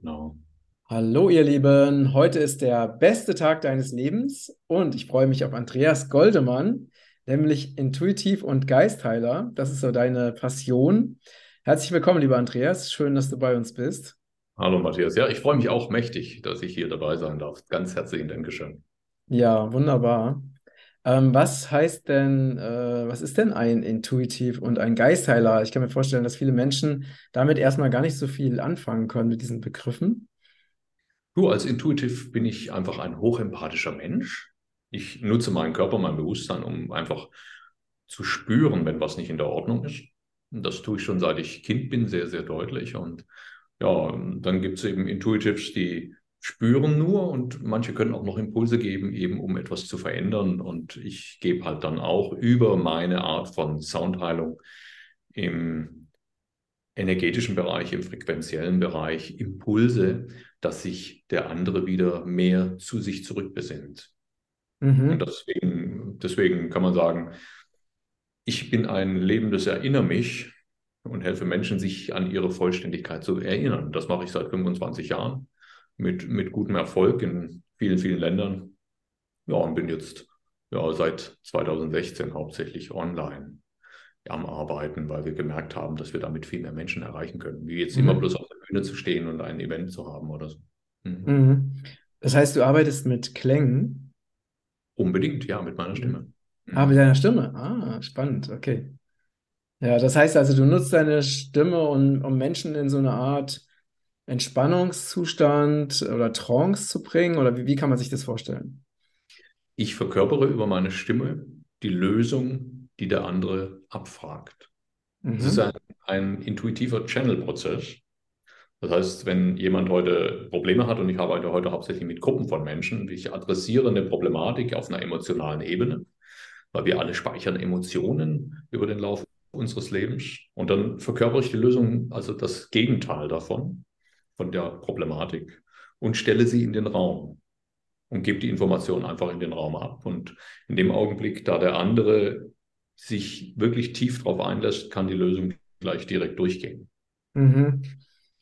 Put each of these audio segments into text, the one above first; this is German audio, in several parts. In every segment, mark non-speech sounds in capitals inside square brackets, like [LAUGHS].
Genau. Hallo ihr Lieben, heute ist der beste Tag deines Lebens und ich freue mich auf Andreas Goldemann, nämlich Intuitiv und Geistheiler. Das ist so deine Passion. Herzlich willkommen, lieber Andreas. Schön, dass du bei uns bist. Hallo Matthias. Ja, ich freue mich auch mächtig, dass ich hier dabei sein darf. Ganz herzlichen Dankeschön. Ja, wunderbar. Ähm, was heißt denn, äh, was ist denn ein Intuitiv und ein Geistheiler? Ich kann mir vorstellen, dass viele Menschen damit erstmal gar nicht so viel anfangen können mit diesen Begriffen. Du, als Intuitiv bin ich einfach ein hochempathischer Mensch. Ich nutze meinen Körper, mein Bewusstsein, um einfach zu spüren, wenn was nicht in der Ordnung ist. Das tue ich schon seit ich Kind bin, sehr, sehr deutlich. Und ja, dann gibt es eben Intuitives, die spüren nur und manche können auch noch Impulse geben, eben um etwas zu verändern. Und ich gebe halt dann auch über meine Art von Soundheilung im energetischen Bereich, im frequenziellen Bereich Impulse, dass sich der andere wieder mehr zu sich zurückbesinnt. Mhm. Und deswegen, deswegen kann man sagen, ich bin ein lebendes Erinner mich und helfe Menschen, sich an ihre Vollständigkeit zu erinnern. Das mache ich seit 25 Jahren mit, mit gutem Erfolg in vielen, vielen Ländern. Ja, und bin jetzt ja, seit 2016 hauptsächlich online am Arbeiten, weil wir gemerkt haben, dass wir damit viel mehr Menschen erreichen können, wie jetzt mhm. immer bloß auf der Bühne zu stehen und ein Event zu haben oder so. Mhm. Mhm. Das heißt, du arbeitest mit Klängen? Unbedingt, ja, mit meiner Stimme. Mhm. Ah, mit deiner Stimme. Ah, spannend, okay. Ja, das heißt also, du nutzt deine Stimme, um, um Menschen in so eine Art Entspannungszustand oder Trance zu bringen? Oder wie, wie kann man sich das vorstellen? Ich verkörpere über meine Stimme die Lösung die der andere abfragt. Mhm. Ist ein, ein intuitiver Channel-Prozess. Das heißt, wenn jemand heute Probleme hat, und ich arbeite heute hauptsächlich mit Gruppen von Menschen, ich adressiere eine Problematik auf einer emotionalen Ebene, weil wir alle speichern Emotionen über den Lauf unseres Lebens. Und dann verkörpere ich die Lösung, also das Gegenteil davon, von der Problematik, und stelle sie in den Raum und gebe die Information einfach in den Raum ab. Und in dem Augenblick, da der andere sich wirklich tief darauf einlässt, kann die Lösung gleich direkt durchgehen. Mhm.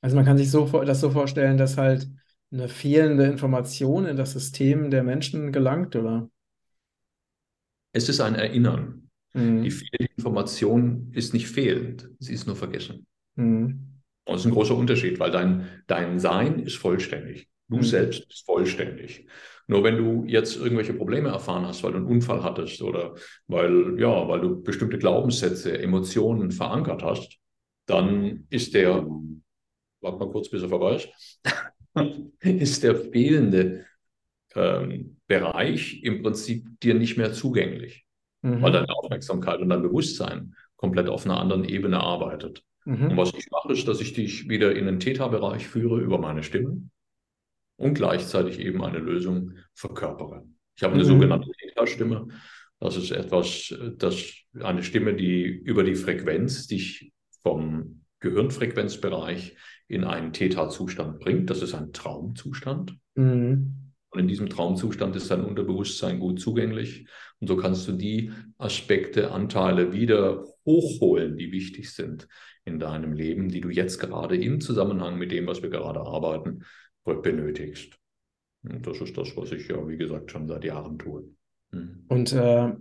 Also man kann sich so, das so vorstellen, dass halt eine fehlende Information in das System der Menschen gelangt, oder? Es ist ein Erinnern. Mhm. Die fehlende Information ist nicht fehlend, sie ist nur vergessen. Mhm. Und das ist ein großer Unterschied, weil dein, dein Sein ist vollständig. Du mhm. selbst bist vollständig. Nur wenn du jetzt irgendwelche Probleme erfahren hast, weil du einen Unfall hattest oder weil, ja, weil du bestimmte Glaubenssätze, Emotionen verankert hast, dann ist der, warte mal kurz, bis er vorbei ist, [LAUGHS] ist der fehlende ähm, Bereich im Prinzip dir nicht mehr zugänglich, mhm. weil deine Aufmerksamkeit und dein Bewusstsein komplett auf einer anderen Ebene arbeitet. Mhm. Und was ich mache, ist, dass ich dich wieder in den Theta-Bereich führe über meine Stimme und gleichzeitig eben eine Lösung verkörpere. Ich habe eine mhm. sogenannte Theta-Stimme. Das ist etwas, das eine Stimme, die über die Frequenz dich vom Gehirnfrequenzbereich in einen Theta-Zustand bringt. Das ist ein Traumzustand. Mhm. Und in diesem Traumzustand ist dein Unterbewusstsein gut zugänglich. Und so kannst du die Aspekte, Anteile wieder hochholen, die wichtig sind in deinem Leben, die du jetzt gerade im Zusammenhang mit dem, was wir gerade arbeiten, benötigst. Und das ist das, was ich ja, wie gesagt, schon seit Jahren tue. Mhm. Und äh,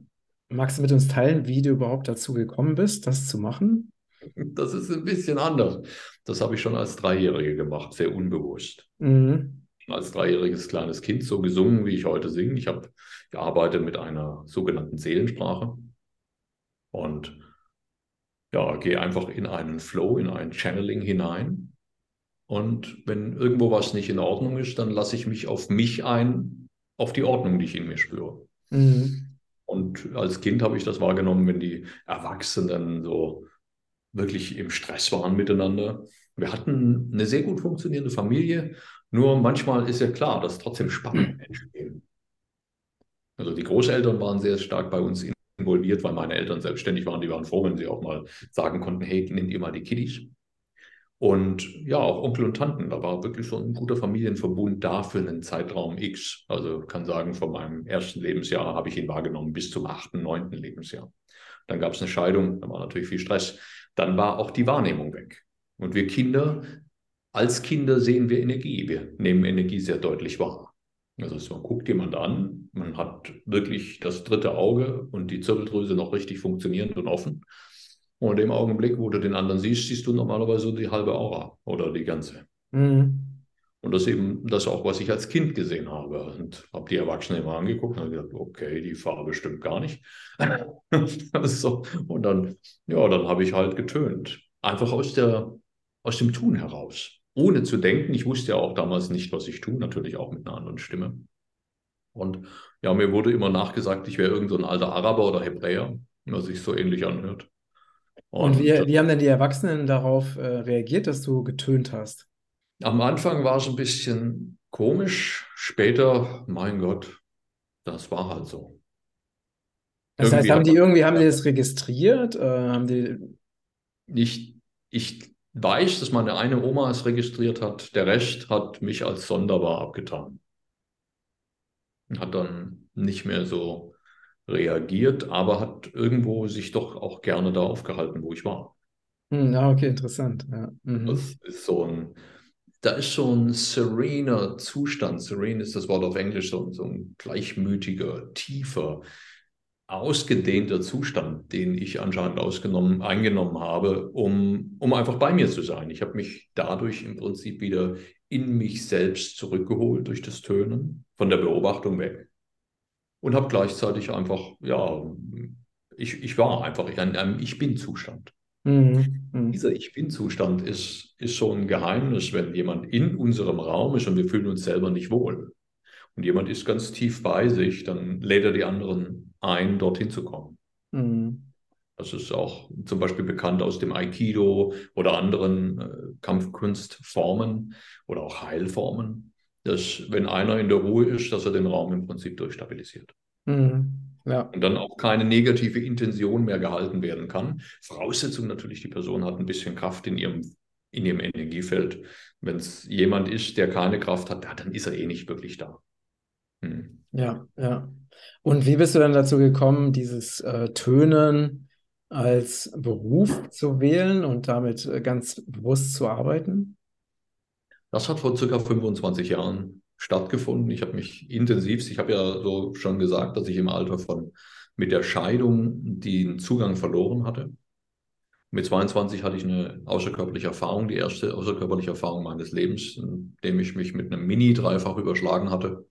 magst du mit uns teilen, wie du überhaupt dazu gekommen bist, das zu machen? [LAUGHS] Das ist ein bisschen anders. Das habe ich schon als Dreijährige gemacht, sehr unbewusst. Mhm. Als dreijähriges kleines Kind so gesungen, wie ich heute singe. Ich habe gearbeitet mit einer sogenannten Seelensprache und ja, gehe einfach in einen Flow, in ein Channeling hinein und wenn irgendwo was nicht in Ordnung ist, dann lasse ich mich auf mich ein, auf die Ordnung, die ich in mir spüre. Mhm. Und als Kind habe ich das wahrgenommen, wenn die Erwachsenen so wirklich im Stress waren miteinander. Wir hatten eine sehr gut funktionierende Familie, nur manchmal ist ja klar, dass trotzdem Spannungen entstehen. Also die Großeltern waren sehr stark bei uns involviert, weil meine Eltern selbstständig waren. Die waren froh, wenn sie auch mal sagen konnten, hey, nehmt ihr mal die Kiddies. Und ja, auch Onkel und Tanten, da war wirklich so ein guter Familienverbund da für einen Zeitraum X. Also kann sagen, von meinem ersten Lebensjahr habe ich ihn wahrgenommen bis zum achten, neunten Lebensjahr. Dann gab es eine Scheidung, da war natürlich viel Stress. Dann war auch die Wahrnehmung weg. Und wir Kinder als Kinder sehen wir Energie. Wir nehmen Energie sehr deutlich wahr. Also man guckt jemand an, man hat wirklich das dritte Auge und die Zirbeldrüse noch richtig funktionierend und offen. Und in dem Augenblick, wo du den anderen siehst, siehst du normalerweise die halbe Aura oder die ganze. Mhm. Und das ist eben das auch, was ich als Kind gesehen habe. Und habe die Erwachsenen immer angeguckt und habe gesagt, okay, die Farbe stimmt gar nicht. [LAUGHS] so. Und dann, ja, dann habe ich halt getönt. Einfach aus, der, aus dem Tun heraus ohne zu denken. Ich wusste ja auch damals nicht, was ich tue, natürlich auch mit einer anderen Stimme. Und ja, mir wurde immer nachgesagt, ich wäre irgend so ein alter Araber oder Hebräer, was sich so ähnlich anhört. Und, Und wie, wie, haben denn die Erwachsenen darauf äh, reagiert, dass du getönt hast? Am Anfang war es ein bisschen komisch, später, mein Gott, das war halt so. Das irgendwie heißt, haben die irgendwie, haben die das registriert? Äh, haben die... Ich, ich weiß, dass meine eine Oma es registriert hat, der Rest hat mich als sonderbar abgetan. Hat dann nicht mehr so reagiert, aber hat irgendwo sich doch auch gerne da aufgehalten, wo ich war. Hm, ah, okay, interessant. Ja. Mhm. Das ist so ein, da ist so ein serener Zustand. Serene ist das Wort auf Englisch, so, so ein gleichmütiger, tiefer, ausgedehnter Zustand, den ich anscheinend ausgenommen, eingenommen habe, um, um einfach bei mir zu sein. Ich habe mich dadurch im Prinzip wieder in mich selbst zurückgeholt durch das Tönen, von der Beobachtung weg. Und habe gleichzeitig einfach, ja, ich, ich war einfach in einem Ich Bin-Zustand. Mhm. Mhm. Dieser Ich Bin-Zustand ist, ist so ein Geheimnis, wenn jemand in unserem Raum ist und wir fühlen uns selber nicht wohl. Und jemand ist ganz tief bei sich, dann lädt er die anderen ein, dorthin zu kommen. Mhm. Das ist auch zum Beispiel bekannt aus dem Aikido oder anderen äh, Kampfkunstformen oder auch Heilformen, dass wenn einer in der Ruhe ist, dass er den Raum im Prinzip durchstabilisiert. Mhm. Ja. Und dann auch keine negative Intention mehr gehalten werden kann. Voraussetzung natürlich, die Person hat ein bisschen Kraft in ihrem, in ihrem Energiefeld. Wenn es jemand ist, der keine Kraft hat, dann ist er eh nicht wirklich da. Hm. Ja, ja. Und wie bist du dann dazu gekommen, dieses äh, Tönen als Beruf zu wählen und damit äh, ganz bewusst zu arbeiten? Das hat vor circa 25 Jahren stattgefunden. Ich habe mich intensiv, ich habe ja so schon gesagt, dass ich im Alter von mit der Scheidung den Zugang verloren hatte. Mit 22 hatte ich eine außerkörperliche Erfahrung, die erste außerkörperliche Erfahrung meines Lebens, indem ich mich mit einem Mini dreifach überschlagen hatte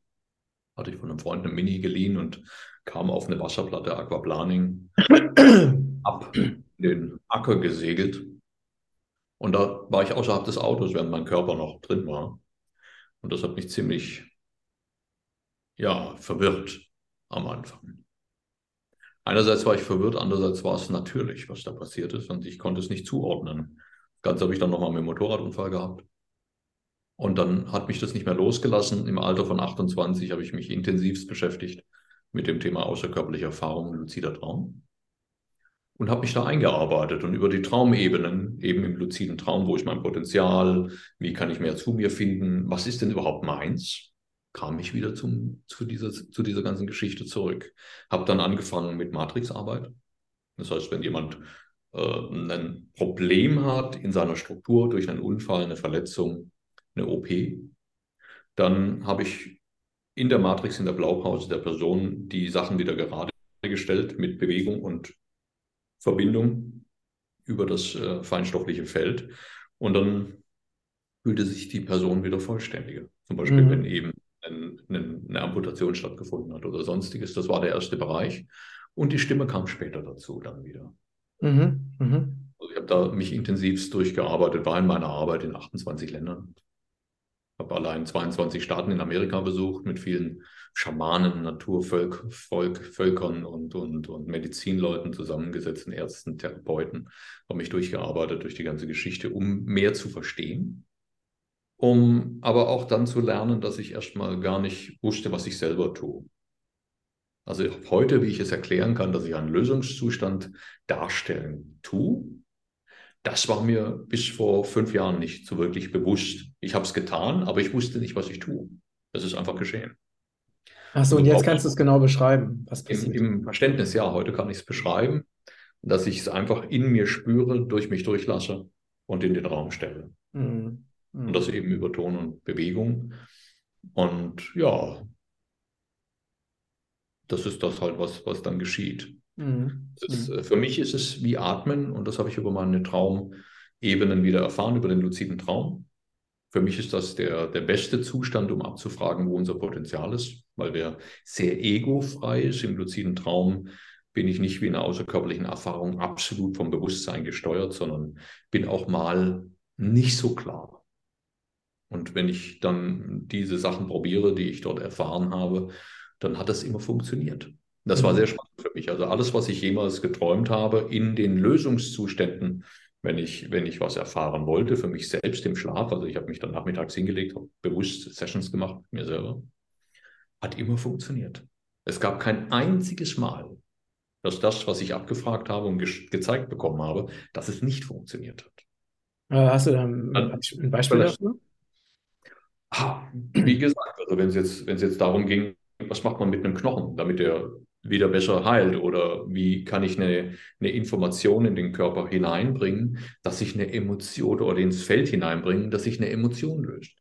hatte ich von einem Freund eine Mini geliehen und kam auf eine Wasserplatte Aquaplaning [CLEARS THROAT] ab in den Acker gesegelt. Und da war ich außerhalb des Autos, während mein Körper noch drin war. Und das hat mich ziemlich, ja, verwirrt am Anfang. Einerseits war ich verwirrt, andererseits war es natürlich, was da passiert ist und ich konnte es nicht zuordnen. Das Ganze habe ich dann nochmal mit dem Motorradunfall gehabt. Und dann hat mich das nicht mehr losgelassen. Im Alter von 28 habe ich mich intensivst beschäftigt mit dem Thema außerkörperliche Erfahrung, luzider Traum. Und habe mich da eingearbeitet und über die Traumebenen, eben im luziden Traum, wo ist mein Potenzial, wie kann ich mehr zu mir finden, was ist denn überhaupt meins, kam ich wieder zum, zu, dieser, zu dieser ganzen Geschichte zurück. Habe dann angefangen mit Matrixarbeit. Das heißt, wenn jemand äh, ein Problem hat in seiner Struktur durch einen Unfall, eine Verletzung, eine OP. Dann habe ich in der Matrix, in der Blaupause der Person die Sachen wieder gerade gestellt mit Bewegung und Verbindung über das äh, feinstoffliche Feld. Und dann fühlte sich die Person wieder vollständiger. Zum Beispiel, mhm. wenn eben ein, ein, eine Amputation stattgefunden hat oder sonstiges. Das war der erste Bereich. Und die Stimme kam später dazu dann wieder. Mhm. Mhm. Also ich habe da mich intensivst durchgearbeitet, war in meiner Arbeit in 28 Ländern habe allein 22 Staaten in Amerika besucht mit vielen Schamanen, Naturvölkern und, und, und Medizinleuten zusammengesetzten Ärzten, Therapeuten, habe mich durchgearbeitet durch die ganze Geschichte, um mehr zu verstehen, um aber auch dann zu lernen, dass ich erstmal gar nicht wusste, was ich selber tue. Also heute, wie ich es erklären kann, dass ich einen Lösungszustand darstellen tue, das war mir bis vor fünf Jahren nicht so wirklich bewusst. Ich habe es getan, aber ich wusste nicht, was ich tue. Das ist einfach geschehen. Achso, und jetzt kannst du es genau beschreiben, was passiert. Im, Im, Verständnis, ja, heute kann ich es beschreiben, dass ich es einfach in mir spüre, durch mich durchlasse und in den Raum stelle. Mhm. Mhm. Und das eben über Ton und Bewegung. Und ja, das ist das halt, was, was dann geschieht. Mhm. Ist, mhm. für mich ist es wie Atmen und das habe ich über meine Traumebenen wieder erfahren, über den luziden Traum. Für mich ist das der, der beste Zustand, um abzufragen, wo unser Potenzial ist, weil der sehr egofrei ist. Im luziden Traum bin ich nicht wie in einer außerkörperlichen Erfahrung absolut vom Bewusstsein gesteuert, sondern bin auch mal nicht so klar. Und wenn ich dann diese Sachen probiere, die ich dort erfahren habe, dann hat das immer funktioniert. Das war mhm. sehr spannend für mich. Also alles, was ich jemals geträumt habe, in den Lösungszuständen, wenn ich, wenn ich was erfahren wollte, für mich selbst im Schlaf, also ich habe mich dann nachmittags hingelegt, habe bewusst Sessions gemacht mit mir selber, hat immer funktioniert. Es gab kein einziges Mal, dass das, was ich abgefragt habe und ge gezeigt bekommen habe, dass es nicht funktioniert hat. Äh, hast du da ein, ein Beispiel dafür? Wie gesagt, also wenn es jetzt, jetzt darum ging, was macht man mit einem Knochen, damit er wieder besser heilt? Oder wie kann ich eine, eine Information in den Körper hineinbringen, dass sich eine Emotion oder ins Feld hineinbringen, dass sich eine Emotion löst?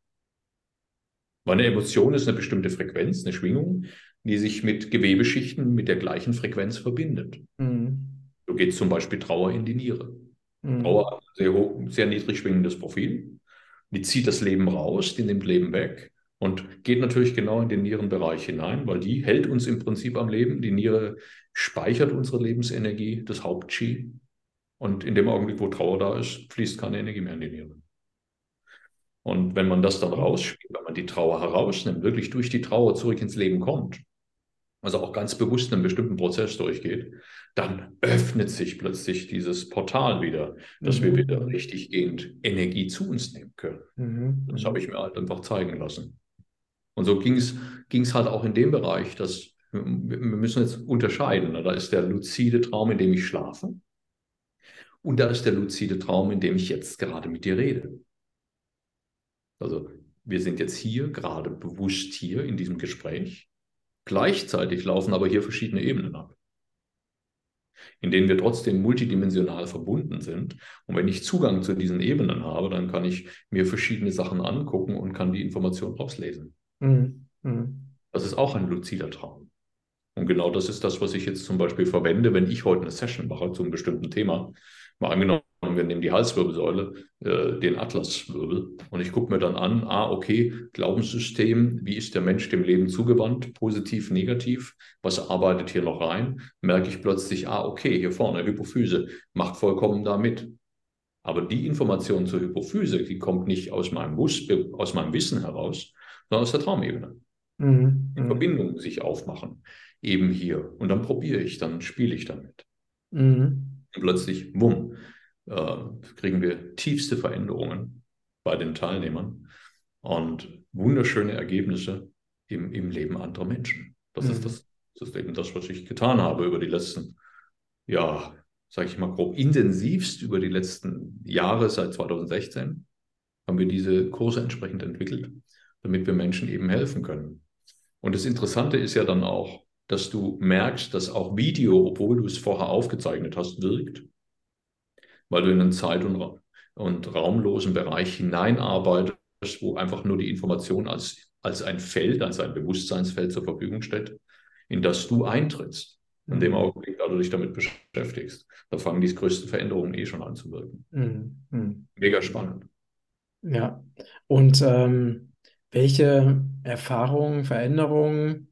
Weil eine Emotion ist eine bestimmte Frequenz, eine Schwingung, die sich mit Gewebeschichten mit der gleichen Frequenz verbindet. Mhm. So geht zum Beispiel Trauer in die Niere. Mhm. Trauer hat ein sehr, hoch, sehr niedrig schwingendes Profil. Die zieht das Leben raus, die nimmt Leben weg und geht natürlich genau in den Nierenbereich hinein, weil die hält uns im Prinzip am Leben. Die Niere speichert unsere Lebensenergie, das Haupt-Chi. Und in dem Augenblick, wo Trauer da ist, fließt keine Energie mehr in die Niere. Und wenn man das dann rausspielt, wenn man die Trauer herausnimmt, wirklich durch die Trauer zurück ins Leben kommt, also auch ganz bewusst einen bestimmten Prozess durchgeht, dann öffnet sich plötzlich dieses Portal wieder, dass mhm. wir wieder richtiggehend Energie zu uns nehmen können. Mhm. Das habe ich mir halt einfach zeigen lassen. Und so ging es halt auch in dem Bereich, dass wir müssen jetzt unterscheiden. Da ist der luzide Traum, in dem ich schlafe. Und da ist der luzide Traum, in dem ich jetzt gerade mit dir rede. Also wir sind jetzt hier, gerade bewusst hier in diesem Gespräch. Gleichzeitig laufen aber hier verschiedene Ebenen ab, in denen wir trotzdem multidimensional verbunden sind. Und wenn ich Zugang zu diesen Ebenen habe, dann kann ich mir verschiedene Sachen angucken und kann die Information rauslesen. Mhm. Mhm. Das ist auch ein luzider Traum. Und genau das ist das, was ich jetzt zum Beispiel verwende, wenn ich heute eine Session mache zu einem bestimmten Thema. Mal angenommen, wir nehmen die Halswirbelsäule, äh, den Atlaswirbel, und ich gucke mir dann an, ah, okay, Glaubenssystem, wie ist der Mensch dem Leben zugewandt, positiv, negativ, was arbeitet hier noch rein? Merke ich plötzlich, ah, okay, hier vorne, Hypophyse, macht vollkommen da mit. Aber die Information zur Hypophyse, die kommt nicht aus meinem, Bus, aus meinem Wissen heraus, sondern aus der Traumebene. Mhm. In mhm. Verbindung sich aufmachen, eben hier. Und dann probiere ich, dann spiele ich damit. Mhm. Und plötzlich, bumm, äh, kriegen wir tiefste Veränderungen bei den Teilnehmern und wunderschöne Ergebnisse im, im Leben anderer Menschen. Das, mhm. ist das, das ist eben das, was ich getan habe über die letzten, ja, sage ich mal grob, intensivst über die letzten Jahre seit 2016 haben wir diese Kurse entsprechend entwickelt damit wir Menschen eben helfen können. Und das Interessante ist ja dann auch, dass du merkst, dass auch Video, obwohl du es vorher aufgezeichnet hast, wirkt, weil du in einen zeit- und, und raumlosen Bereich hineinarbeitest, wo einfach nur die Information als, als ein Feld, als ein Bewusstseinsfeld zur Verfügung steht, in das du eintrittst. In dem mhm. Augenblick, da du dich damit beschäftigst, da fangen die größten Veränderungen eh schon an zu wirken. Mhm. mhm. Mega spannend. Ja, und ähm, welche Erfahrungen, Veränderungen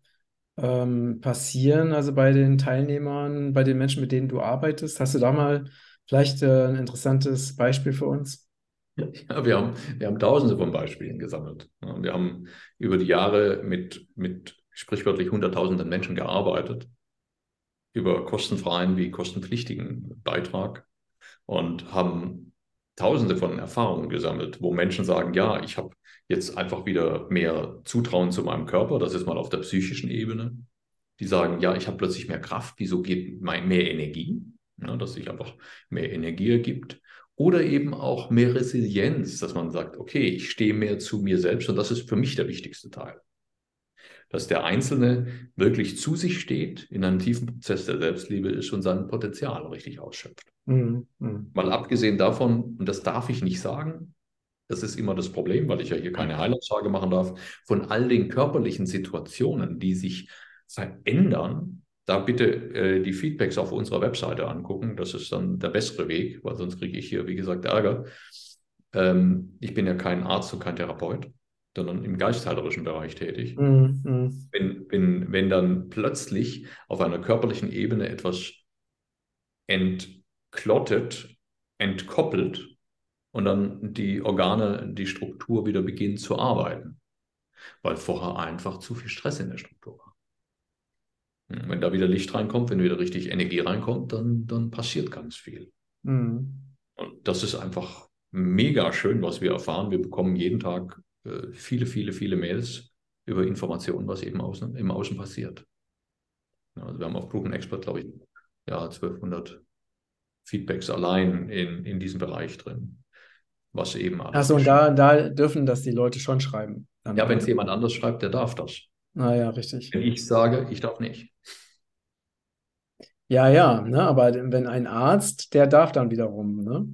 ähm, passieren also bei den Teilnehmern, bei den Menschen, mit denen du arbeitest? Hast du da mal vielleicht äh, ein interessantes Beispiel für uns? Ja, wir haben, wir haben tausende von Beispielen gesammelt. Wir haben über die Jahre mit, mit sprichwörtlich hunderttausenden Menschen gearbeitet, über kostenfreien wie kostenpflichtigen Beitrag und haben tausende von Erfahrungen gesammelt, wo Menschen sagen, ja, ich habe jetzt einfach wieder mehr Zutrauen zu meinem Körper, das ist mal auf der psychischen Ebene. Die sagen, ja, ich habe plötzlich mehr Kraft, wieso geht mein, mehr Energie, ja, dass sich einfach mehr Energie ergibt. Oder eben auch mehr Resilienz, dass man sagt, okay, ich stehe mehr zu mir selbst und das ist für mich der wichtigste Teil. Dass der Einzelne wirklich zu sich steht, in einem tiefen Prozess der Selbstliebe ist und sein Potenzial richtig ausschöpft. Mhm. Mhm. Mal abgesehen davon, und das darf ich nicht sagen, Das ist immer das Problem, weil ich ja hier keine Heilaussage machen darf. Von all den körperlichen Situationen, die sich verändern, da bitte äh, die Feedbacks auf unserer Webseite angucken. Das ist dann der bessere Weg, weil sonst kriege ich hier, wie gesagt, Ärger. Ähm, ich bin ja kein Arzt und kein Therapeut, sondern im geistheilerischen Bereich tätig. Mhm. Wenn, wenn, wenn dann plötzlich auf einer körperlichen Ebene etwas entklottet, entkoppelt und dann die Organe, die Struktur wieder beginnt zu arbeiten, weil vorher einfach zu viel Stress in der Struktur war. Wenn da wieder Licht reinkommt, wenn wieder richtig Energie reinkommt, dann, dann passiert ganz viel. Mhm. Und das ist einfach mega schön, was wir erfahren. Wir bekommen jeden Tag äh, viele, viele, viele Mails über Informationen, was eben außen, im Außen passiert. Also wir haben auf Proven Expert, glaube ich, ja, 1200 Feedbacks allein in, in diesem Bereich drin. Was eben Achso, und da, da dürfen das die Leute schon schreiben. ja, wenn es jemand anders schreibt, der darf das. Ah ja, richtig. Wenn ich sage, ich darf nicht. Ja, ja, ne, aber wenn ein Arzt, der darf dann wiederum, ne?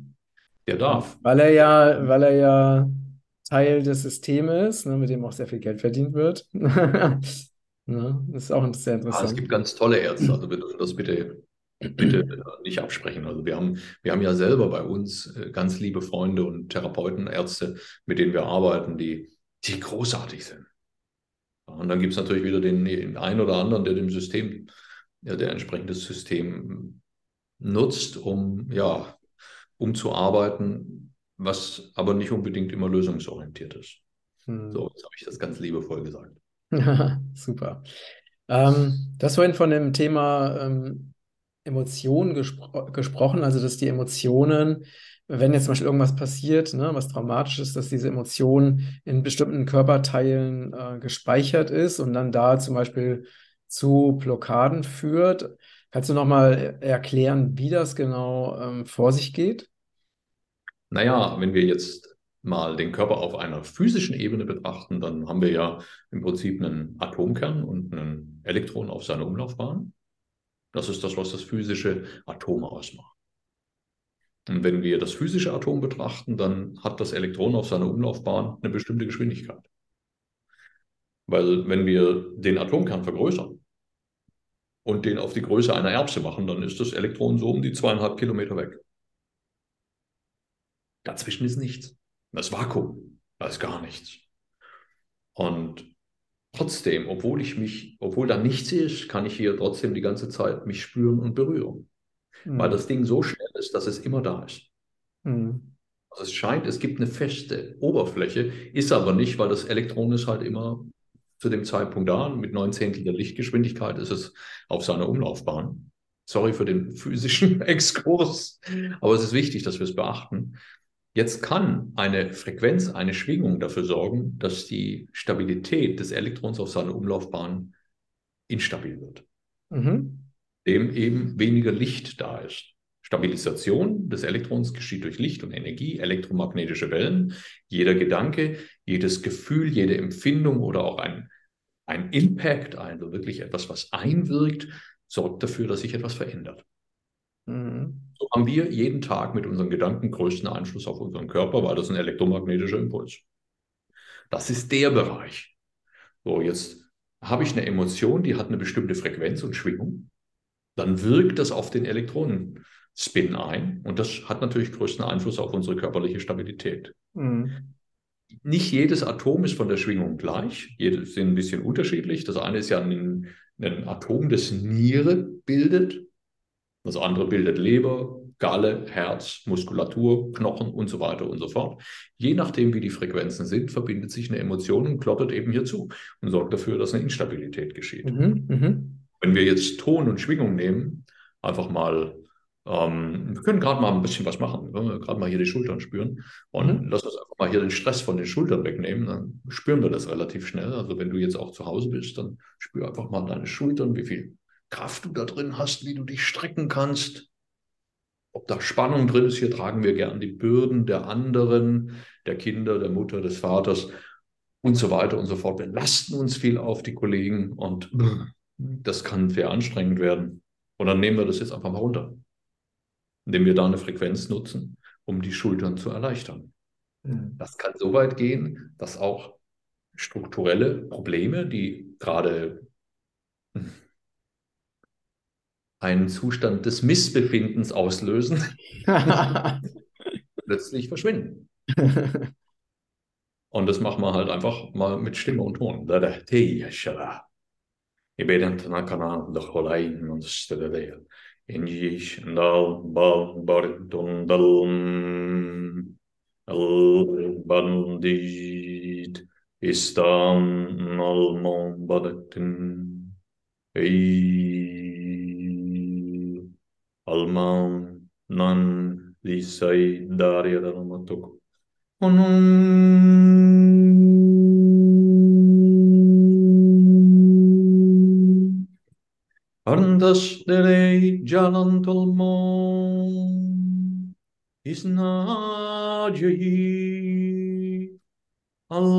Der darf. Weil er ja, weil er ja Teil des Systems ne, mit dem auch sehr viel Geld verdient wird. [LAUGHS] ne? Das ist auch sehr interessant. Ja, es gibt ganz tolle Ärzte, also wir dürfen das bitte, bitte nicht absprechen. Also wir haben, wir haben ja selber bei uns äh, ganz liebe Freunde und Therapeuten, Ärzte, mit denen wir arbeiten, die, die großartig sind. Und dann gibt es natürlich wieder den, den einen oder anderen, der dem System, ja, der entsprechendes System nutzt, um, ja, um zu arbeiten, was aber nicht unbedingt immer lösungsorientiert ist. Hm. So, jetzt habe ich das ganz liebevoll gesagt. [LAUGHS] Super. Ähm, das vorhin von dem Thema ähm, Emotionen gespro gesprochen, also dass die Emotionen wenn jetzt zum Beispiel irgendwas passiert, ne, was traumatisch ist, dass diese Emotion in bestimmten Körperteilen äh, gespeichert ist und dann da zum Beispiel zu Blockaden führt. Kannst du nochmal erklären, wie das genau ähm, vor sich geht? Naja, wenn wir jetzt mal den Körper auf einer physischen Ebene betrachten, dann haben wir ja im Prinzip einen Atomkern und einen Elektron auf seiner Umlaufbahn. Das ist das, was das physische Atom ausmacht. Und wenn wir das physische Atom betrachten, dann hat das Elektron auf seiner Umlaufbahn eine bestimmte Geschwindigkeit. Weil wenn wir den Atomkern vergrößern und den auf die Größe einer Erbse machen, dann ist das Elektron so um die zweieinhalb Kilometer weg. Dazwischen ist nichts. Das Vakuum, da ist gar nichts. Und trotzdem, obwohl ich mich, obwohl da nichts ist, kann ich hier trotzdem die ganze Zeit mich spüren und berühren mhm. weil das Ding so schnell ist, dass es immer da ist. Mhm. Also es scheint, es gibt eine feste Oberfläche, ist aber nicht, weil das Elektron ist halt immer zu dem Zeitpunkt da. Mit neun Zehntel der Lichtgeschwindigkeit ist es auf seiner Umlaufbahn. Sorry für den physischen [LAUGHS] Exkurs, aber es ist wichtig, dass wir es beachten. Jetzt kann eine Frequenz, eine Schwingung dafür sorgen, dass die Stabilität des Elektrons auf seiner Umlaufbahn instabil wird. Mhm dem eben weniger Licht da ist. Stabilisation des Elektrons geschieht durch Licht und Energie, elektromagnetische Wellen. Jeder Gedanke, jedes Gefühl, jede Empfindung oder auch ein, ein Impact, also wirklich etwas, was einwirkt, sorgt dafür, dass sich etwas verändert. Mhm. So haben wir jeden Tag mit unseren Gedanken größten Einfluss auf unseren Körper, weil das ein elektromagnetischer Impuls. Das ist der Bereich. So, jetzt habe ich eine Emotion, die hat eine bestimmte Frequenz und Schwingung dann wirkt das auf den Elektronenspin ein und das hat natürlich größten Einfluss auf unsere körperliche Stabilität. Mhm. Nicht jedes Atom ist von der Schwingung gleich, jedes sind ein bisschen unterschiedlich. Das eine ist ja ein, ein Atom, das Niere bildet, das andere bildet Leber, Galle, Herz, Muskulatur, Knochen und so weiter und so fort. Je nachdem, wie die Frequenzen sind, verbindet sich eine Emotion und klottet eben hierzu und sorgt dafür, dass eine Instabilität geschieht. Mhm, mh. Wenn wir jetzt Ton und Schwingung nehmen, einfach mal, ähm, wir können gerade mal ein bisschen was machen, gerade mal hier die Schultern spüren und mhm. lass uns einfach mal hier den Stress von den Schultern wegnehmen, dann spüren wir das relativ schnell. Also wenn du jetzt auch zu Hause bist, dann spür einfach mal deine Schultern, wie viel Kraft du da drin hast, wie du dich strecken kannst. Ob da Spannung drin ist, hier tragen wir gern die Bürden der anderen, der Kinder, der Mutter, des Vaters und so weiter und so fort. Wir lasten uns viel auf die Kollegen und das kann sehr anstrengend werden. Und dann nehmen wir das jetzt einfach mal runter, indem wir da eine Frequenz nutzen, um die Schultern zu erleichtern. Mhm. Das kann so weit gehen, dass auch strukturelle Probleme, die gerade einen Zustand des Missbefindens auslösen, [LAUGHS] plötzlich verschwinden. Und das machen wir halt einfach mal mit Stimme und Ton. Bandit istan al mon badatin ei almam nan lisai daria dalmatok. Onun kardeşleri canan dolmam isnaceyi al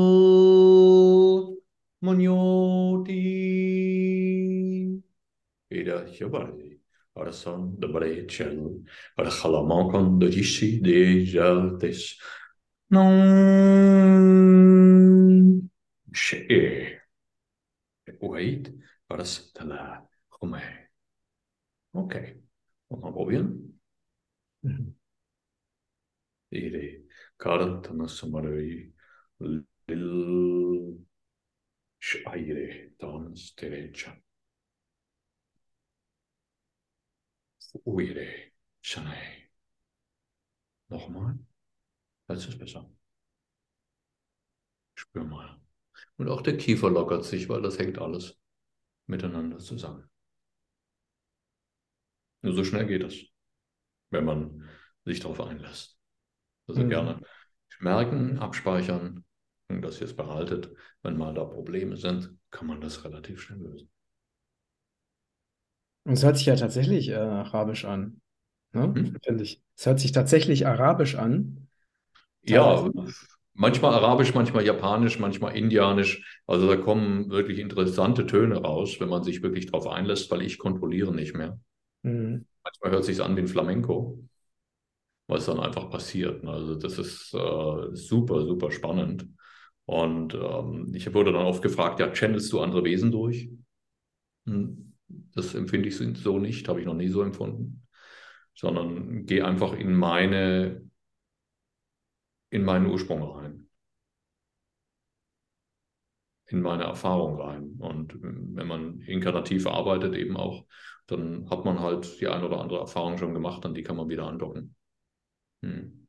manyoti. İlahi var. coração de brechen, para jalamão quando disse de jaltes. Não. Che. Wait, para sentar comer. Ok. Vamos bien? Mm-hmm. Dire, carta na samarei, lil. Shaire, tons, derecha. Uire, shanai. Nochmal. Das ist besser. Spür mal. Und auch der Kiefer lockert sich, weil das hängt alles miteinander zusammen. Nur so schnell geht es, wenn man sich darauf einlässt. Also mhm. gerne merken, abspeichern und das jetzt behaltet. Wenn mal da Probleme sind, kann man das relativ schnell lösen. Und es hört sich ja tatsächlich äh, arabisch an. Ne? Hm? Finde ich. Es hört sich tatsächlich arabisch an. Ja, manchmal arabisch, manchmal japanisch, manchmal indianisch. Also da kommen wirklich interessante Töne raus, wenn man sich wirklich darauf einlässt, weil ich kontrolliere nicht mehr. Mhm. Manchmal hört es sich an wie ein Flamenco, was dann einfach passiert. Ne? Also das ist äh, super, super spannend. Und ähm, ich wurde dann oft gefragt, ja, channelst du andere Wesen durch? Hm, das empfinde ich so nicht, habe ich noch nie so empfunden, sondern gehe einfach in meine, in meinen Ursprung rein in meine Erfahrung rein. Und wenn man inkarnativ arbeitet, eben auch dann hat man halt die ein oder andere Erfahrung schon gemacht, an die kann man wieder andocken. Hm.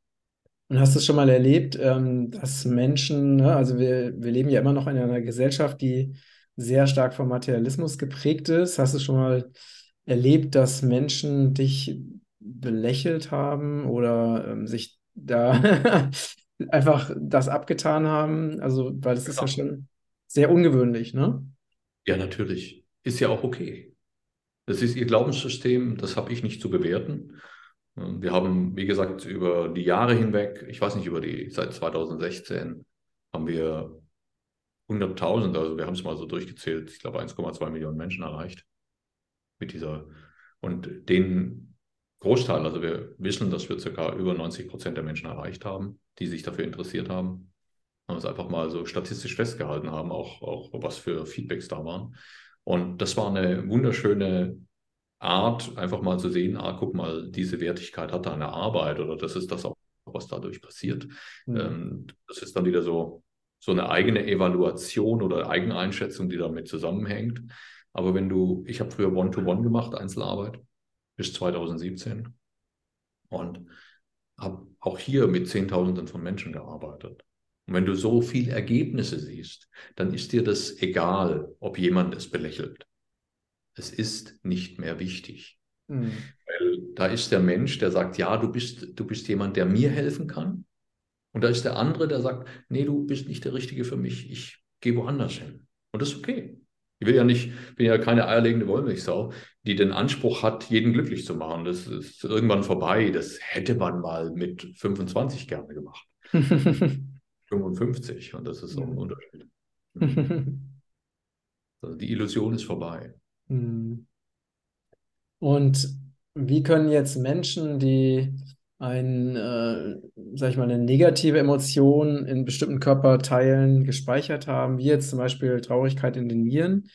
Und hast du es schon mal erlebt, ähm, dass Menschen, ne, also wir, wir leben ja immer noch in einer Gesellschaft, die sehr stark vom Materialismus geprägt ist. Hast du schon mal erlebt, dass Menschen dich belächelt haben oder ähm, sich da [LAUGHS] einfach das abgetan haben? Also, weil das ist ja schon sehr ungewöhnlich, ne? Ja, natürlich. Ist ja auch okay. Das ist ihr Glaubenssystem, das habe ich nicht zu bewerten. Wir haben, wie gesagt, über die Jahre hinweg, ich weiß nicht, über die, seit 2016 haben wir 100.000, also wir haben es mal so durchgezählt, ich glaube 1,2 Millionen Menschen erreicht mit dieser und den Großteil, also wir wissen, dass wir circa über 90 Prozent der Menschen erreicht haben, die sich dafür interessiert haben, haben es einfach mal so statistisch festgehalten haben, auch, auch was für Feedbacks da waren. Und das war eine wunderschöne Art, einfach mal zu sehen, ah, guck mal, diese Wertigkeit hat da eine Arbeit oder das ist das auch, was dadurch passiert. Mhm. Ähm, das ist dann wieder so, so eine eigene Evaluation oder Eigeneinschätzung, die damit zusammenhängt. Aber wenn du, ich habe früher One-to-One -One gemacht, Einzelarbeit, bis 2017 und habe auch hier mit Zehntausenden von Menschen gearbeitet. Und wenn du so viele Ergebnisse siehst, dann ist dir das egal, ob jemand es belächelt. Es ist nicht mehr wichtig. Mhm. Weil da ist der Mensch, der sagt, ja, du bist, du bist jemand, der mir helfen kann. Und da ist der andere, der sagt, nee, du bist nicht der Richtige für mich. Ich gehe woanders hin. Und das ist okay. Ich will ja nicht, bin ja keine eierlegende Wollmilchsau, die den Anspruch hat, jeden glücklich zu machen. Das ist irgendwann vorbei. Das hätte man mal mit 25 gerne gemacht. [LAUGHS] 55 und das ist so ein Unterschied. [LAUGHS] also die Illusion ist vorbei. Hm. Und wie können jetzt Menschen, die ein, äh, sag ich mal, eine negative Emotion in bestimmten Körperteilen gespeichert haben, wie jetzt zum Beispiel Traurigkeit in den Nieren.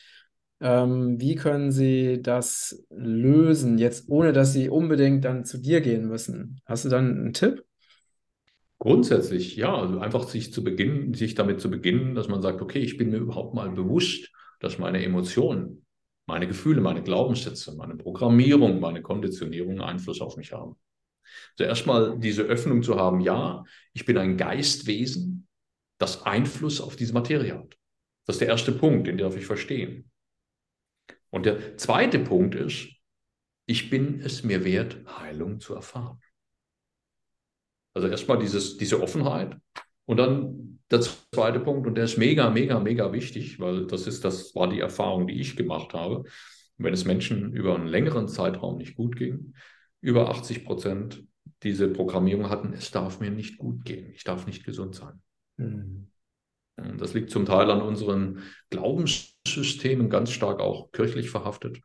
Ähm, wie können Sie das lösen, jetzt ohne dass Sie unbedingt dann zu dir gehen müssen? Hast du dann einen Tipp? Grundsätzlich, ja, also einfach sich zu beginnen, sich damit zu beginnen, dass man sagt, okay, ich bin mir überhaupt mal bewusst, dass meine Emotionen, meine Gefühle, meine Glaubenssätze, meine Programmierung, meine Konditionierung Einfluss auf mich haben. Also erstmal diese Öffnung zu haben, ja, ich bin ein Geistwesen, das Einfluss auf diese Materie hat. Das ist der erste Punkt, den darf ich verstehen. Und der zweite Punkt ist, ich bin es mir wert, Heilung zu erfahren. Also erstmal diese Offenheit und dann der zweite Punkt, und der ist mega, mega, mega wichtig, weil das ist, das war die Erfahrung, die ich gemacht habe. Wenn es Menschen über einen längeren Zeitraum nicht gut ging, über 80 Prozent diese Programmierung hatten, es darf mir nicht gut gehen, ich darf nicht gesund sein. Mhm. Das liegt zum Teil an unseren Glaubenssystemen, ganz stark auch kirchlich verhaftet,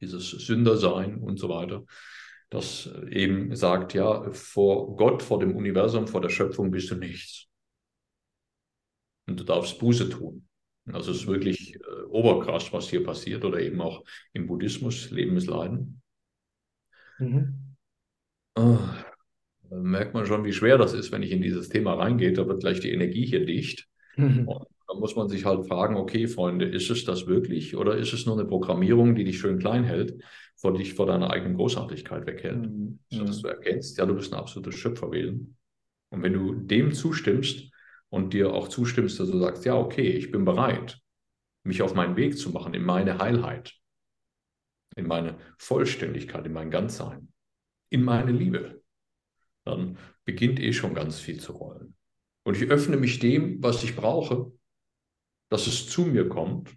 dieses Sündersein und so weiter, das eben sagt, ja, vor Gott, vor dem Universum, vor der Schöpfung bist du nichts. Und du darfst Buße tun. Also es ist wirklich äh, oberkrass, was hier passiert oder eben auch im Buddhismus, Leben ist Leiden. Mhm. Oh, da merkt man schon, wie schwer das ist, wenn ich in dieses Thema reingehe. Da wird gleich die Energie hier dicht. Mhm. Und da muss man sich halt fragen, okay, Freunde, ist es das wirklich oder ist es nur eine Programmierung, die dich schön klein hält, vor dich vor deiner eigenen Großartigkeit weghält? Mhm. So, dass du erkennst, ja, du bist ein absolutes Schöpferwesen. Und wenn du dem zustimmst und dir auch zustimmst, dass du sagst, ja, okay, ich bin bereit, mich auf meinen Weg zu machen, in meine Heilheit, in meine Vollständigkeit, in mein Ganzsein, in meine Liebe, dann beginnt eh schon ganz viel zu rollen. Und ich öffne mich dem, was ich brauche, dass es zu mir kommt,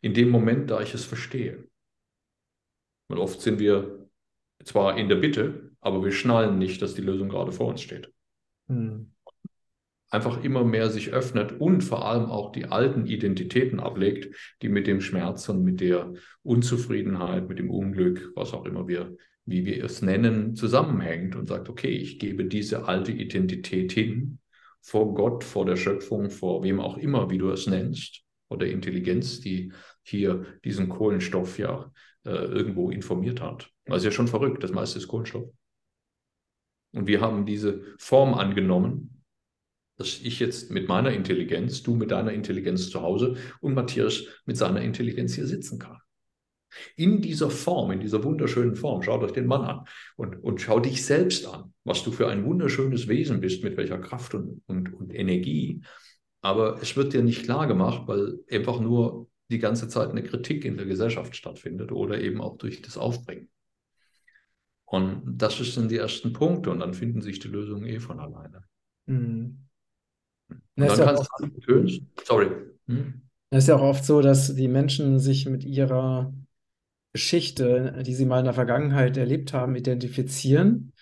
in dem Moment, da ich es verstehe. Weil oft sind wir zwar in der Bitte, aber wir schnallen nicht, dass die Lösung gerade vor uns steht. Hm. Einfach immer mehr sich öffnet und vor allem auch die alten Identitäten ablegt, die mit dem Schmerz und mit der Unzufriedenheit, mit dem Unglück, was auch immer wir, wie wir es nennen, zusammenhängt und sagt, okay, ich gebe diese alte Identität hin vor Gott, vor der Schöpfung, vor wem auch immer, wie du es nennst, oder Intelligenz, die hier diesen Kohlenstoff ja äh, irgendwo informiert hat. Das ist ja schon verrückt, das meiste ist Kohlenstoff. Und wir haben diese Form angenommen, dass ich jetzt mit meiner Intelligenz, du mit deiner Intelligenz zu Hause und Matthias mit seiner Intelligenz hier sitzen kann. In dieser Form, in dieser wunderschönen Form, schaut euch den Mann an und, und schau dich selbst an, was du für ein wunderschönes Wesen bist, mit welcher Kraft und, und, und Energie. Aber es wird dir nicht klar gemacht, weil einfach nur die ganze Zeit eine Kritik in der Gesellschaft stattfindet oder eben auch durch das Aufbringen. Und das sind die ersten Punkte und dann finden sich die Lösungen eh von alleine. Mhm. Und dann kannst du, sorry. Hm? Es ist ja auch oft so, dass die Menschen sich mit ihrer Geschichte, die sie mal in der Vergangenheit erlebt haben, identifizieren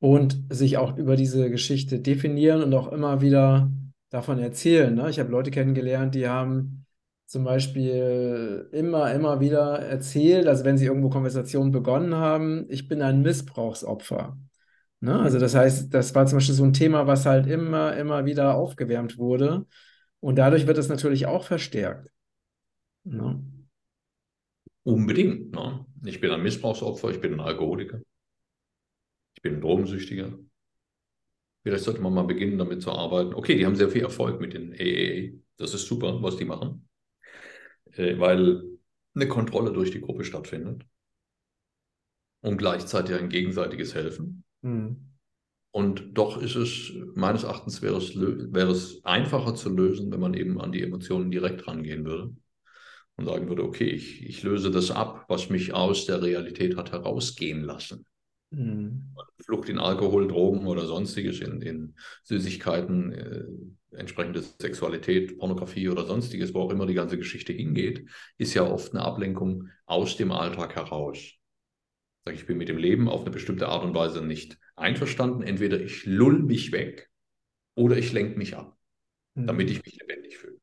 und sich auch über diese Geschichte definieren und auch immer wieder davon erzählen. Ne? Ich habe Leute kennengelernt, die haben zum Beispiel immer, immer wieder erzählt, also wenn sie irgendwo Konversationen begonnen haben, ich bin ein Missbrauchsopfer. Ne? Also das heißt, das war zum Beispiel so ein Thema, was halt immer, immer wieder aufgewärmt wurde. Und dadurch wird es natürlich auch verstärkt. Ne? Unbedingt. Ne? Ich bin ein Missbrauchsopfer, ich bin ein Alkoholiker, ich bin ein Drogensüchtiger. Vielleicht sollte man mal beginnen, damit zu arbeiten. Okay, die haben sehr viel Erfolg mit den AAA. Das ist super, was die machen, äh, weil eine Kontrolle durch die Gruppe stattfindet und gleichzeitig ein gegenseitiges Helfen. Mhm. Und doch ist es, meines Erachtens wäre es, wäre es einfacher zu lösen, wenn man eben an die Emotionen direkt rangehen würde und sagen würde, okay, ich, ich löse das ab, was mich aus der Realität hat herausgehen lassen. Mhm. Flucht in Alkohol, Drogen oder sonstiges, in, in Süßigkeiten, äh, entsprechende Sexualität, Pornografie oder sonstiges, wo auch immer die ganze Geschichte hingeht, ist ja oft eine Ablenkung aus dem Alltag heraus. Sag ich bin mit dem Leben auf eine bestimmte Art und Weise nicht einverstanden. Entweder ich lull mich weg oder ich lenke mich ab, mhm. damit ich mich lebendig fühle.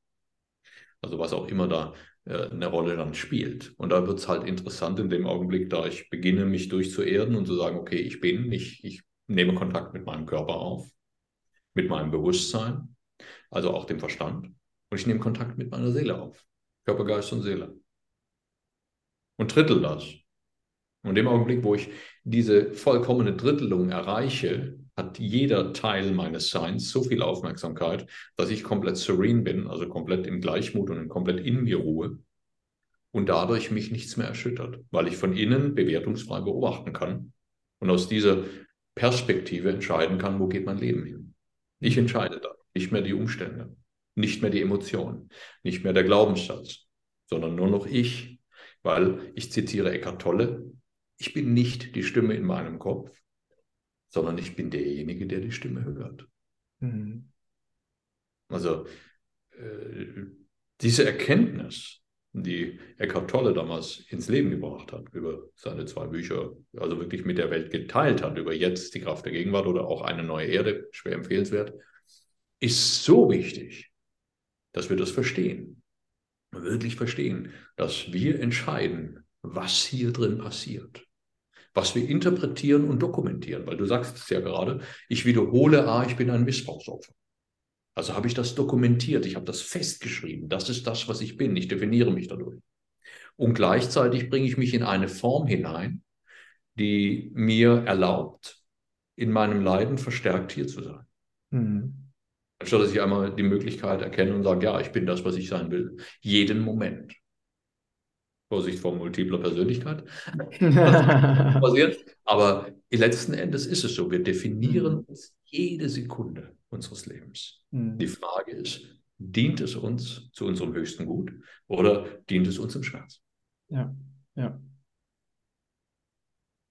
Also was auch immer da äh, eine Rolle dann spielt. Und da wird es halt interessant in dem Augenblick, da ich beginne, mich durchzuerden und zu sagen, okay, ich bin, ich, ich nehme Kontakt mit meinem Körper auf, mit meinem Bewusstsein, also auch dem Verstand. Und ich nehme Kontakt mit meiner Seele auf. Körper, Geist und Seele. Und drittel das. Und im Augenblick, wo ich diese vollkommene Drittelung erreiche, hat jeder Teil meines Seins so viel Aufmerksamkeit, dass ich komplett serene bin, also komplett im Gleichmut und komplett in mir ruhe und dadurch mich nichts mehr erschüttert, weil ich von innen bewertungsfrei beobachten kann und aus dieser Perspektive entscheiden kann, wo geht mein Leben hin. Ich entscheide da, nicht mehr die Umstände, nicht mehr die Emotionen, nicht mehr der Glaubenssatz, sondern nur noch ich, weil ich zitiere Eckart Tolle, ich bin nicht die Stimme in meinem Kopf, sondern ich bin derjenige, der die Stimme hört. Mhm. Also äh, diese Erkenntnis, die Eckhart Tolle damals ins Leben gebracht hat, über seine zwei Bücher, also wirklich mit der Welt geteilt hat, über jetzt die Kraft der Gegenwart oder auch eine neue Erde, schwer empfehlenswert, ist so wichtig, dass wir das verstehen. Wirklich verstehen, dass wir entscheiden, was hier drin passiert was wir interpretieren und dokumentieren. Weil du sagst es ja gerade, ich wiederhole, ah, ich bin ein Missbrauchsopfer. Also habe ich das dokumentiert, ich habe das festgeschrieben, das ist das, was ich bin, ich definiere mich dadurch. Und gleichzeitig bringe ich mich in eine Form hinein, die mir erlaubt, in meinem Leiden verstärkt hier zu sein. Mhm. Anstatt dass ich einmal die Möglichkeit erkenne und sage, ja, ich bin das, was ich sein will, jeden Moment. Vorsicht vor multipler Persönlichkeit. [LAUGHS] passiert. Aber letzten Endes ist es so, wir definieren mhm. uns jede Sekunde unseres Lebens. Mhm. Die Frage ist, dient es uns zu unserem höchsten Gut oder dient es uns im Schmerz? Ja, ja.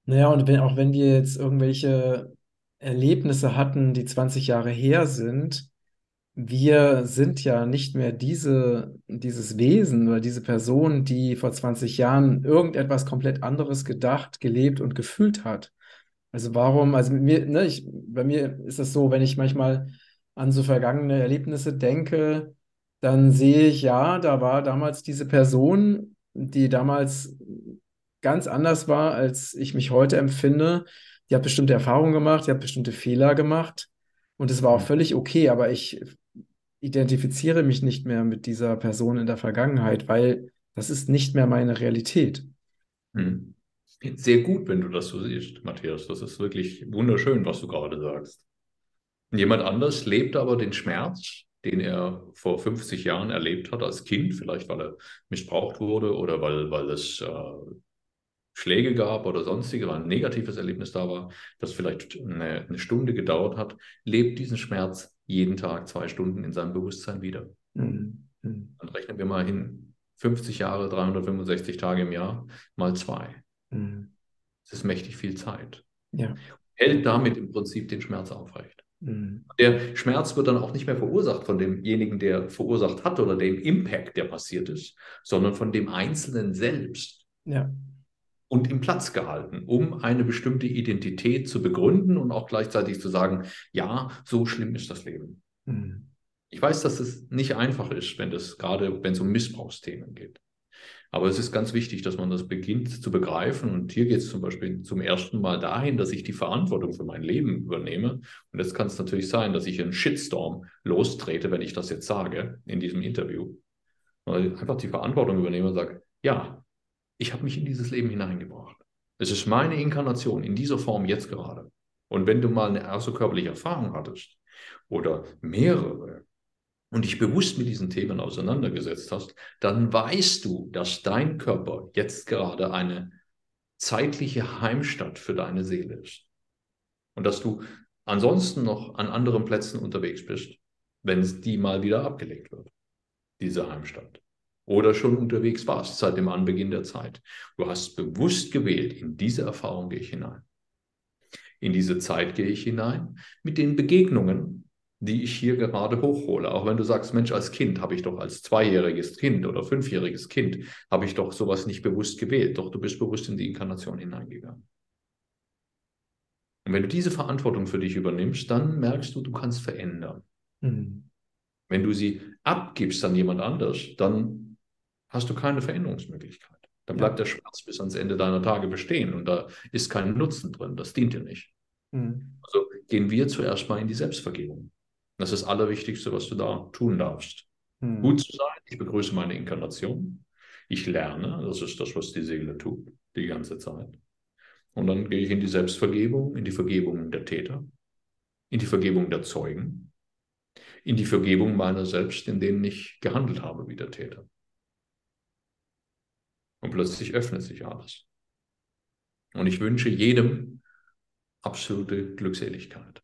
Naja, und wenn, auch wenn wir jetzt irgendwelche Erlebnisse hatten, die 20 Jahre her sind, wir sind ja nicht mehr diese, dieses Wesen oder diese Person, die vor 20 Jahren irgendetwas komplett anderes gedacht, gelebt und gefühlt hat. Also warum, also mir, ne, ich, bei mir ist es so, wenn ich manchmal an so vergangene Erlebnisse denke, dann sehe ich, ja, da war damals diese Person, die damals ganz anders war, als ich mich heute empfinde. Die hat bestimmte Erfahrungen gemacht, die hat bestimmte Fehler gemacht. Und es war auch mhm. völlig okay, aber ich identifiziere mich nicht mehr mit dieser Person in der Vergangenheit, weil das ist nicht mehr meine Realität. Hm. Sehr gut, wenn du das so siehst, Matthias. Das ist wirklich wunderschön, was du gerade sagst. Jemand anders lebt aber den Schmerz, den er vor 50 Jahren erlebt hat als Kind, vielleicht weil er missbraucht wurde oder weil, weil es äh, Schläge gab oder sonstige, weil ein negatives Erlebnis da war, das vielleicht eine, eine Stunde gedauert hat, lebt diesen Schmerz jeden Tag zwei Stunden in seinem Bewusstsein wieder. Mhm. mhm. Dann rechnen wir mal hin. 50 Jahre, 365 Tage im Jahr mal zwei. Mhm. Das ist mächtig viel Zeit. Ja. Hält damit im Prinzip den Schmerz aufrecht. Mhm. Der Schmerz wird dann auch nicht mehr verursacht von demjenigen, der verursacht hat oder dem Impact, der passiert ist, sondern von dem Einzelnen selbst. Ja und im Platz gehalten, um eine bestimmte Identität zu begründen und auch gleichzeitig zu sagen, ja, so schlimm ist das Leben. Mhm. Ich weiß, dass es nicht einfach ist, wenn das gerade, wenn es um Missbrauchsthemen geht. Aber es ist ganz wichtig, dass man das beginnt zu begreifen. Und hier geht es zum Beispiel zum ersten Mal dahin, dass ich die Verantwortung für mein Leben übernehme. Und jetzt kann es natürlich sein, dass ich einen Shitstorm lostrete, wenn ich das jetzt sage in diesem Interview. Und einfach die Verantwortung übernehme und sage, ja, ich habe mich in dieses Leben hineingebracht. Es ist meine Inkarnation in dieser Form jetzt gerade. Und wenn du mal eine außerkörperliche Erfahrung hattest oder mehrere und dich bewusst mit diesen Themen auseinandergesetzt hast, dann weißt du, dass dein Körper jetzt gerade eine zeitliche Heimstatt für deine Seele ist. Und dass du ansonsten noch an anderen Plätzen unterwegs bist, wenn es die mal wieder abgelegt wird, diese Heimstatt oder schon unterwegs warst seit dem Anbeginn der Zeit. Du hast bewusst gewählt, in diese Erfahrung gehe ich hinein. In diese Zeit gehe ich hinein mit den Begegnungen, die ich hier gerade hochhole. Auch wenn du sagst, Mensch, als Kind habe ich doch als zweijähriges Kind oder fünfjähriges Kind, habe ich doch sowas nicht bewusst gewählt. Doch du bist bewusst in die Inkarnation hineingegangen. Und wenn du diese Verantwortung für dich übernimmst, dann merkst du, du kannst verändern. Mhm. Wenn du sie abgibst an jemand anders, dann hast du keine Veränderungsmöglichkeit. Dann bleibt der Schmerz bis ans Ende deiner Tage bestehen und da ist kein Nutzen drin. Das dient dir nicht. Mhm. Also gehen wir zuerst mal in die Selbstvergebung. Das ist das Allerwichtigste, was du da tun darfst. Mhm. Gut zu sein, ich begrüße meine Inkarnation. Ich lerne, das ist das, was die Seele tut, die ganze Zeit. Und dann gehe ich in die Selbstvergebung, in die Vergebung der Täter, in die Vergebung der Zeugen, in die Vergebung meiner selbst, in denen ich gehandelt habe wie der Täter. Und plötzlich öffnet sich alles. Und ich wünsche jedem absolute Glückseligkeit.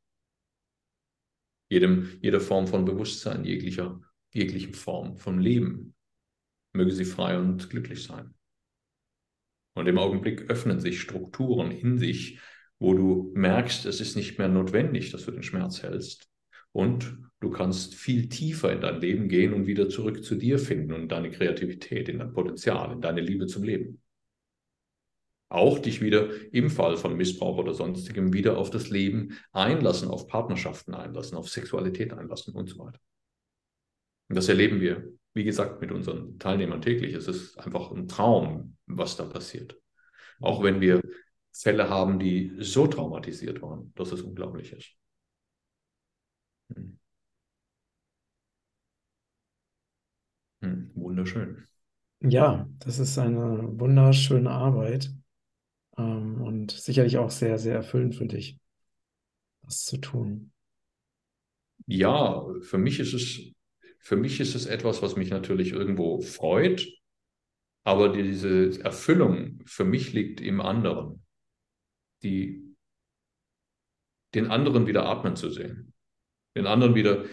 Jedem, jeder Form von Bewusstsein, jeglicher, jeglichen Form von Leben. Möge sie frei und glücklich sein. Und im Augenblick öffnen sich Strukturen in sich, wo du merkst, es ist nicht mehr notwendig, dass du den Schmerz hältst. Und du kannst viel tiefer in dein Leben gehen und wieder zurück zu dir finden und deine Kreativität, in dein Potenzial, in deine Liebe zum Leben. Auch dich wieder im Fall von Missbrauch oder sonstigem wieder auf das Leben einlassen, auf Partnerschaften einlassen, auf Sexualität einlassen und so weiter. Und das erleben wir, wie gesagt, mit unseren Teilnehmern täglich. Es ist einfach ein Traum, was da passiert. Auch wenn wir Fälle haben, die so traumatisiert waren, dass es unglaublich ist. Hm. Hm, wunderschön. Ja, das ist eine wunderschöne Arbeit ähm, und sicherlich auch sehr, sehr erfüllend für dich, das zu tun. Ja, für mich ist es, für mich ist es etwas, was mich natürlich irgendwo freut, aber diese Erfüllung für mich liegt im anderen, die, den anderen wieder atmen zu sehen, den anderen wieder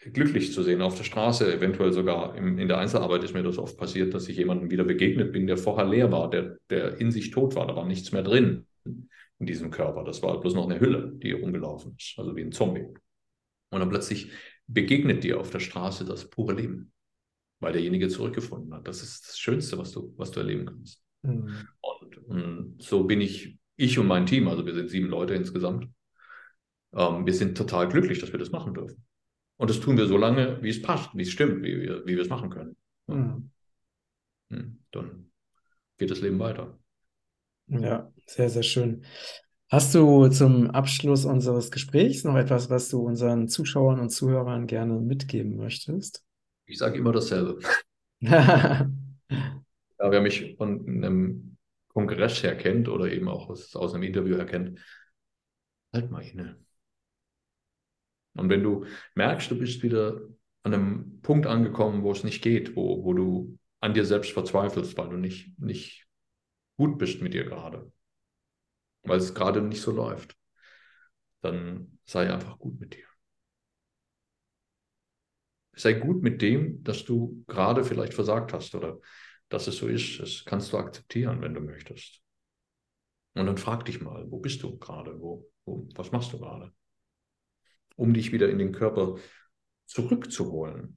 glücklich zu sehen auf der Straße, eventuell sogar im, in der Einzelarbeit ist mir das oft passiert, dass ich jemandem wieder begegnet bin, der vorher leer war, der, der in sich tot war, da war nichts mehr drin in diesem Körper. Das war bloß noch eine Hülle, die rumgelaufen ist, also wie ein Zombie. Und dann plötzlich begegnet dir auf der Straße das pure Leben, weil derjenige zurückgefunden hat. Das ist das Schönste, was du, was du erleben kannst. Mhm. Und, und, so bin ich, ich und mein Team, also wir sind sieben Leute insgesamt, ähm, wir sind total glücklich, dass wir das machen dürfen. Und das tun wir so lange, wie es passt, wie es stimmt, wie wir, wie wir es machen können. Mhm. Dann geht das Leben weiter. Ja, sehr, sehr schön. Hast du zum Abschluss unseres Gesprächs noch etwas, was du unseren Zuschauern und Zuhörern gerne mitgeben möchtest? Ich sage immer dasselbe. [LAUGHS] ja, wer mich von einem Kongress her kennt oder eben auch aus, aus einem Interview her kennt, halt mal inne. Und wenn du merkst, du bist wieder an einem Punkt angekommen, wo es nicht geht, wo, wo du an dir selbst verzweifelst, weil du nicht, nicht gut bist mit dir gerade, weil es gerade nicht so läuft, dann sei einfach gut mit dir. Sei gut mit dem, dass du gerade vielleicht versagt hast oder dass es so ist. Das kannst du akzeptieren, wenn du möchtest. Und dann frag dich mal, wo bist du gerade? Wo, wo, was machst du gerade? Um dich wieder in den Körper zurückzuholen.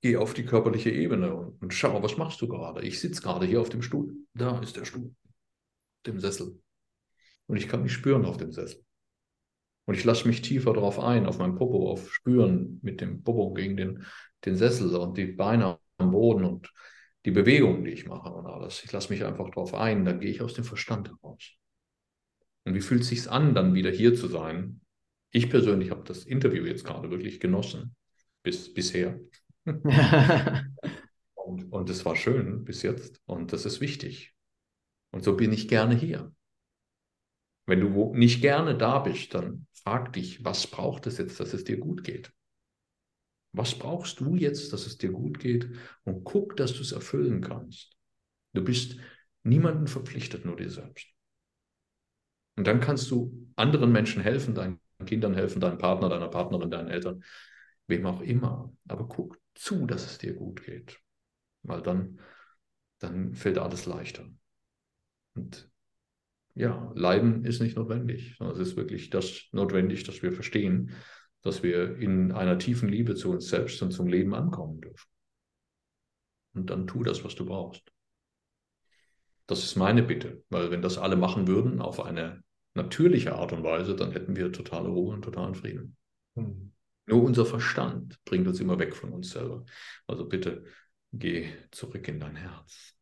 Geh auf die körperliche Ebene und, und schau, was machst du gerade? Ich sitze gerade hier auf dem Stuhl. Da ist der Stuhl, dem Sessel. Und ich kann mich spüren auf dem Sessel. Und ich lasse mich tiefer darauf ein, auf mein Popo, auf Spüren mit dem Popo gegen den, den Sessel und die Beine am Boden und die Bewegungen, die ich mache und alles. Ich lasse mich einfach darauf ein, dann gehe ich aus dem Verstand heraus. Und wie fühlt es sich an, dann wieder hier zu sein, ich persönlich habe das Interview jetzt gerade wirklich genossen, bis bisher. [LAUGHS] und, und es war schön bis jetzt und das ist wichtig. Und so bin ich gerne hier. Wenn du nicht gerne da bist, dann frag dich, was braucht es jetzt, dass es dir gut geht? Was brauchst du jetzt, dass es dir gut geht? Und guck, dass du es erfüllen kannst. Du bist niemandem verpflichtet, nur dir selbst. Und dann kannst du anderen Menschen helfen, deinen Kindern helfen, deinem Partner, deiner Partnerin, deinen Eltern, wem auch immer. Aber guck zu, dass es dir gut geht. Weil dann, dann fällt alles leichter. Und ja, Leiden ist nicht notwendig, sondern es ist wirklich das notwendig, dass wir verstehen, dass wir in einer tiefen Liebe zu uns selbst und zum Leben ankommen dürfen. Und dann tu das, was du brauchst. Das ist meine Bitte, weil wenn das alle machen würden auf eine natürliche Art und Weise, dann hätten wir totale Ruhe und totalen Frieden. Mhm. Nur unser Verstand bringt uns immer weg von uns selber. Also bitte geh zurück in dein Herz.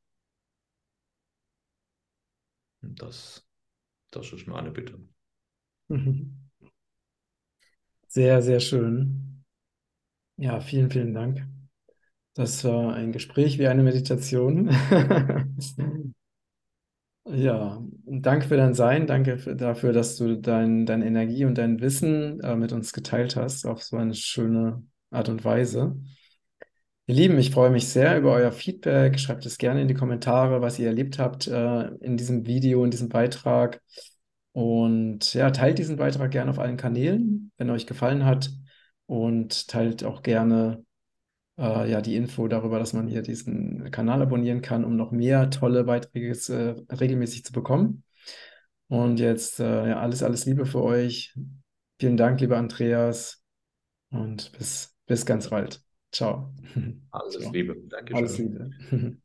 Und das, das ist meine Bitte. Sehr, sehr schön. Ja, vielen, vielen Dank. Das war ein Gespräch wie eine Meditation. [LAUGHS] Ja, danke für dein Sein, danke für, dafür, dass du dein, deine Energie und dein Wissen äh, mit uns geteilt hast, auf so eine schöne Art und Weise. Ihr Lieben, ich freue mich sehr über euer Feedback. Schreibt es gerne in die Kommentare, was ihr erlebt habt äh, in diesem Video, in diesem Beitrag. Und ja, teilt diesen Beitrag gerne auf allen Kanälen, wenn er euch gefallen hat. Und teilt auch gerne äh, ja, die Info darüber, dass man hier diesen Kanal abonnieren kann, um noch mehr tolle Beiträge äh, regelmäßig zu bekommen. Und jetzt äh, ja, alles, alles Liebe für euch. Vielen Dank, lieber Andreas. Und bis, bis ganz bald. Ciao. [LAUGHS] Alles Ciao. Liebe. Danke Alles Liebe. [LAUGHS]